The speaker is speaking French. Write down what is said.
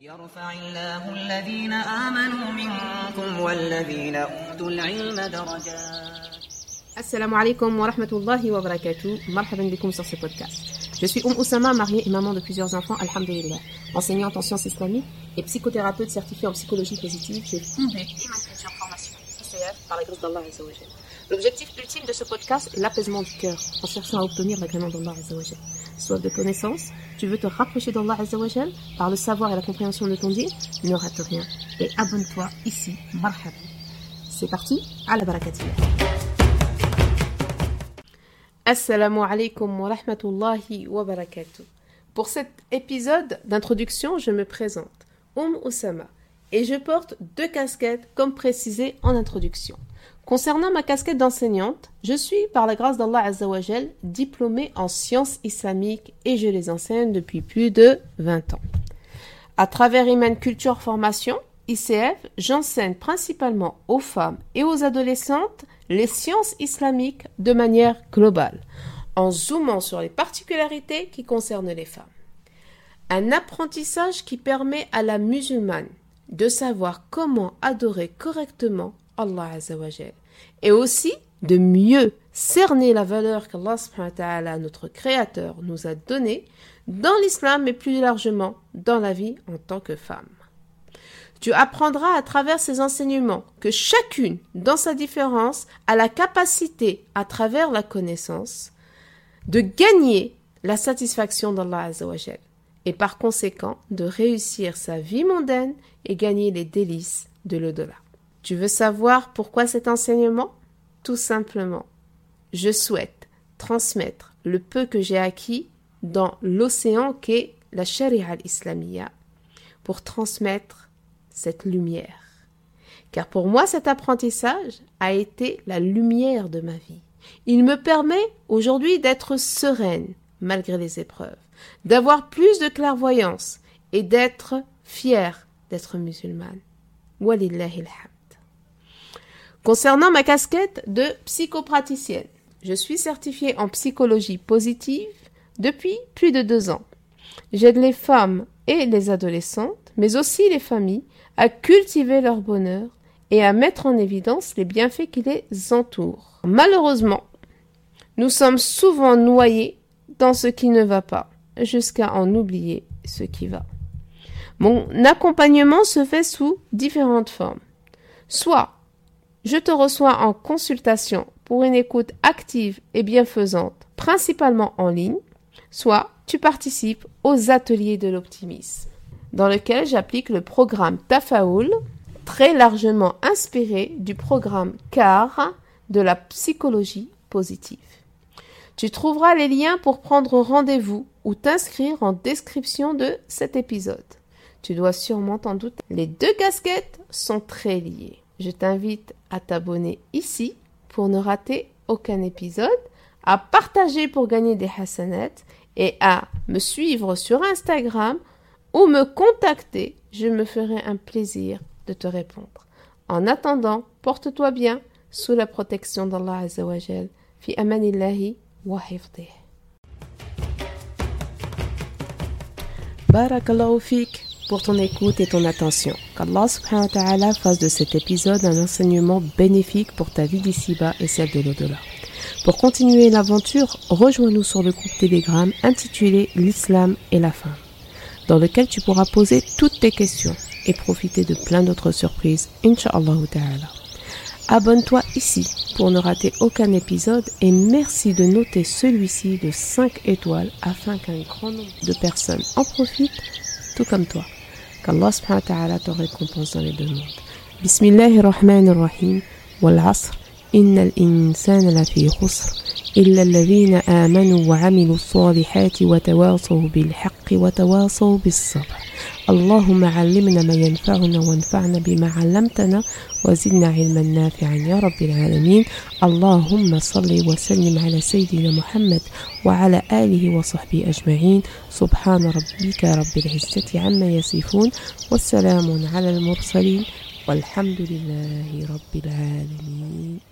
يرفع الله الذين آمنوا منكم والذين أوتوا العلم درجات Assalamu alaikum wa rahmatullahi wa barakatuh. Marhaban bikum sur ce podcast. Je suis Oum Oussama, mariée et maman de plusieurs enfants, alhamdulillah. Enseignante en sciences islamiques et psychothérapeute certifiée en psychologie positive, j'ai fondé Iman Culture Formation, ICF, par la grâce d'Allah Azzawajal. L'objectif ultime de ce podcast est l'apaisement du cœur, en cherchant à obtenir l'agrément d'Allah Azzawajal. Soif de connaissance, tu veux te rapprocher d'Allah Azzawajal par le savoir et la compréhension de ton dit, ne rate rien. Et abonne-toi ici, marhaban. C'est parti, à la. Assalamu alaikum wa rahmatullahi wa barakatuh. Pour cet épisode d'introduction, je me présente, Oum Oussama, et je porte deux casquettes comme précisé en introduction. Concernant ma casquette d'enseignante, je suis, par la grâce d'Allah Azzawajal, diplômée en sciences islamiques et je les enseigne depuis plus de 20 ans. À travers Iman Culture Formation, ICF, j'enseigne principalement aux femmes et aux adolescentes les sciences islamiques de manière globale, en zoomant sur les particularités qui concernent les femmes. Un apprentissage qui permet à la musulmane de savoir comment adorer correctement Allah et aussi de mieux cerner la valeur qu'Allah notre créateur, nous a donnée dans l'islam et plus largement dans la vie en tant que femme. Tu apprendras à travers ces enseignements que chacune, dans sa différence, a la capacité, à travers la connaissance, de gagner la satisfaction d'Allah Azzawajal et par conséquent de réussir sa vie mondaine et gagner les délices de l'au-delà. Tu veux savoir pourquoi cet enseignement? Tout simplement, je souhaite transmettre le peu que j'ai acquis dans l'océan qu'est la Sharia al-Islamiyya pour transmettre cette lumière. Car pour moi, cet apprentissage a été la lumière de ma vie. Il me permet aujourd'hui d'être sereine malgré les épreuves, d'avoir plus de clairvoyance et d'être fière d'être musulmane. Concernant ma casquette de psychopraticienne, je suis certifiée en psychologie positive depuis plus de deux ans. J'aide les femmes et les adolescentes, mais aussi les familles, à cultiver leur bonheur et à mettre en évidence les bienfaits qui les entourent. Malheureusement, nous sommes souvent noyés dans ce qui ne va pas, jusqu'à en oublier ce qui va. Mon accompagnement se fait sous différentes formes. Soit je te reçois en consultation pour une écoute active et bienfaisante, principalement en ligne, soit tu participes aux ateliers de l'optimisme, dans lequel j'applique le programme Tafaoul, très largement inspiré du programme CAR de la psychologie positive. Tu trouveras les liens pour prendre rendez-vous ou t'inscrire en description de cet épisode. Tu dois sûrement t'en douter. Les deux casquettes sont très liées. Je t'invite à t'abonner ici pour ne rater aucun épisode, à partager pour gagner des hasanats et à me suivre sur Instagram ou me contacter. Je me ferai un plaisir de te répondre. En attendant, porte-toi bien sous la protection d'Allah Azzawajal. Fi amanillahi wa hifdih. Pour ton écoute et ton attention. Qu'Allah subhanahu wa ta'ala fasse de cet épisode un enseignement bénéfique pour ta vie d'ici-bas et celle de l'au-delà. Pour continuer l'aventure, rejoins-nous sur le groupe Telegram intitulé L'Islam et la femme, dans lequel tu pourras poser toutes tes questions et profiter de plein d'autres surprises, Inch'Allah ta'ala. Abonne-toi ici pour ne rater aucun épisode et merci de noter celui-ci de 5 étoiles afin qu'un grand nombre de personnes en profitent, tout comme toi. Qu'Allah subhanahu wa ta'ala te récompense dans les deux mondes. Bismillahirrahmanirrahim. Wal asr. إن الإنسان لفي خسر إلا الذين آمنوا وعملوا الصالحات وتواصوا بالحق وتواصوا بالصبر اللهم علمنا ما ينفعنا وانفعنا بما علمتنا وزدنا علما نافعا يا رب العالمين. اللهم صل وسلم على سيدنا محمد وعلى آله وصحبه أجمعين. سبحان ربك رب العزة عما يصفون والسلام على المرسلين والحمد لله رب العالمين.